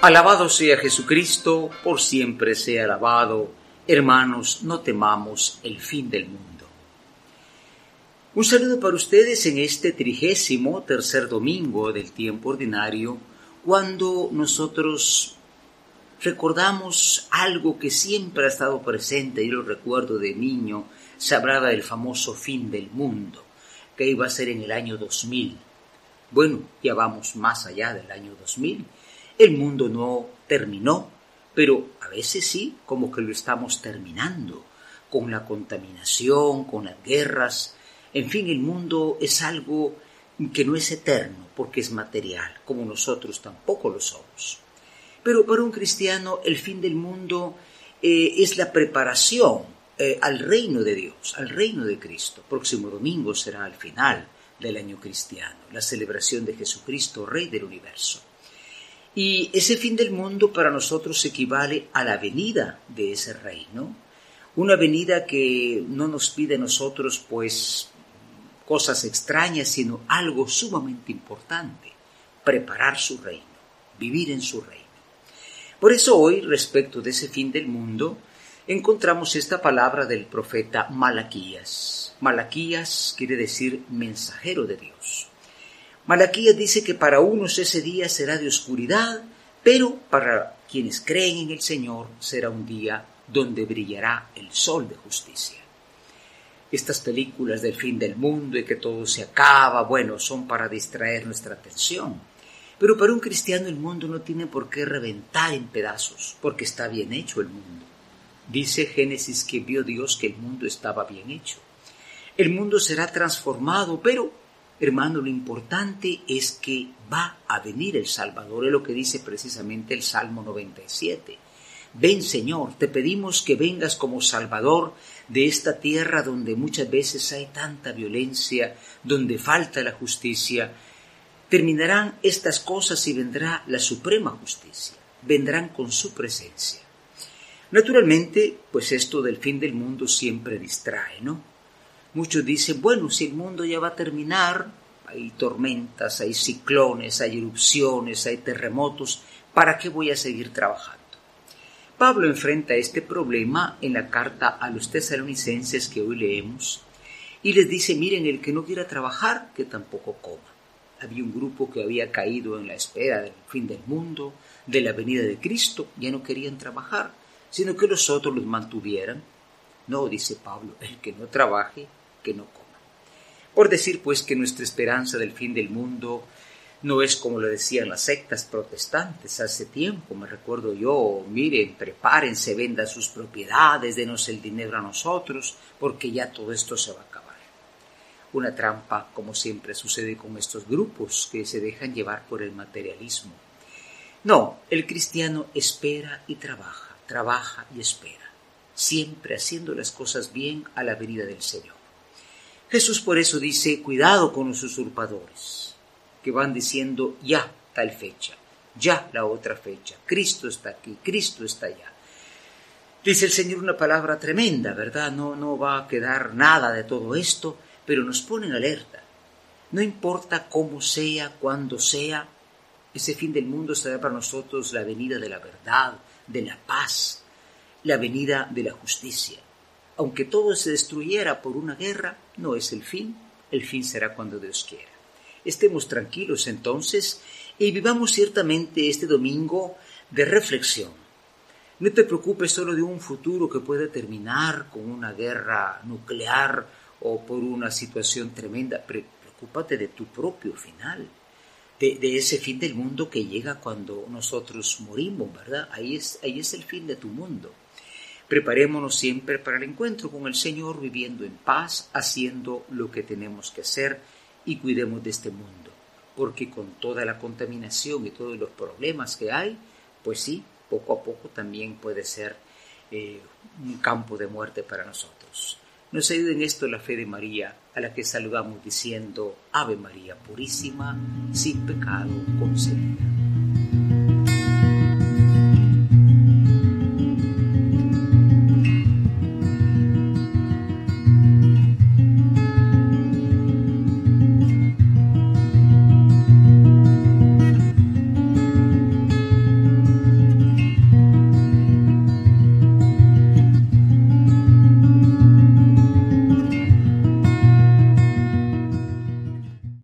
Alabado sea Jesucristo, por siempre sea alabado. Hermanos, no temamos el fin del mundo. Un saludo para ustedes en este trigésimo tercer domingo del tiempo ordinario, cuando nosotros recordamos algo que siempre ha estado presente, y lo recuerdo de niño, se hablaba del famoso fin del mundo, que iba a ser en el año 2000. Bueno, ya vamos más allá del año 2000 el mundo no terminó, pero a veces sí, como que lo estamos terminando, con la contaminación, con las guerras. En fin, el mundo es algo que no es eterno porque es material, como nosotros tampoco lo somos. Pero para un cristiano el fin del mundo eh, es la preparación eh, al reino de Dios, al reino de Cristo. Próximo domingo será el final del año cristiano, la celebración de Jesucristo, Rey del universo. Y ese fin del mundo para nosotros equivale a la venida de ese reino, una venida que no nos pide a nosotros pues cosas extrañas, sino algo sumamente importante, preparar su reino, vivir en su reino. Por eso hoy, respecto de ese fin del mundo, encontramos esta palabra del profeta Malaquías. Malaquías quiere decir mensajero de Dios. Malaquías dice que para unos ese día será de oscuridad, pero para quienes creen en el Señor será un día donde brillará el sol de justicia. Estas películas del fin del mundo y que todo se acaba, bueno, son para distraer nuestra atención. Pero para un cristiano el mundo no tiene por qué reventar en pedazos, porque está bien hecho el mundo. Dice Génesis que vio Dios que el mundo estaba bien hecho. El mundo será transformado, pero Hermano, lo importante es que va a venir el Salvador, es lo que dice precisamente el Salmo 97. Ven Señor, te pedimos que vengas como Salvador de esta tierra donde muchas veces hay tanta violencia, donde falta la justicia. Terminarán estas cosas y vendrá la suprema justicia, vendrán con su presencia. Naturalmente, pues esto del fin del mundo siempre distrae, ¿no? Muchos dicen, bueno, si el mundo ya va a terminar, hay tormentas, hay ciclones, hay erupciones, hay terremotos, ¿para qué voy a seguir trabajando? Pablo enfrenta este problema en la carta a los tesalonicenses que hoy leemos y les dice, miren, el que no quiera trabajar, que tampoco coma. Había un grupo que había caído en la espera del fin del mundo, de la venida de Cristo, ya no querían trabajar, sino que los otros los mantuvieran. No, dice Pablo, el que no trabaje, que no coma. Por decir pues que nuestra esperanza del fin del mundo no es como lo decían las sectas protestantes hace tiempo, me recuerdo yo, miren, prepárense, vendan sus propiedades, denos el dinero a nosotros, porque ya todo esto se va a acabar. Una trampa, como siempre sucede con estos grupos que se dejan llevar por el materialismo. No, el cristiano espera y trabaja, trabaja y espera, siempre haciendo las cosas bien a la venida del Señor. Jesús por eso dice, cuidado con los usurpadores, que van diciendo ya tal fecha, ya la otra fecha, Cristo está aquí, Cristo está allá. Dice el Señor una palabra tremenda, ¿verdad? No, no va a quedar nada de todo esto, pero nos pone en alerta. No importa cómo sea, cuándo sea, ese fin del mundo será para nosotros la venida de la verdad, de la paz, la venida de la justicia aunque todo se destruyera por una guerra, no es el fin, el fin será cuando Dios quiera. Estemos tranquilos entonces y vivamos ciertamente este domingo de reflexión. No te preocupes solo de un futuro que puede terminar con una guerra nuclear o por una situación tremenda, preocúpate de tu propio final, de, de, ese fin del mundo que llega cuando nosotros morimos, ¿verdad? Ahí es, ahí es el fin de tu mundo. Preparémonos siempre para el encuentro con el Señor, viviendo en paz, haciendo lo que tenemos que hacer y cuidemos de este mundo, porque con toda la contaminación y todos los problemas que hay, pues sí, poco a poco también puede ser eh, un campo de muerte para nosotros. Nos ayuda en esto la fe de María, a la que saludamos diciendo Ave María Purísima, sin pecado concebida.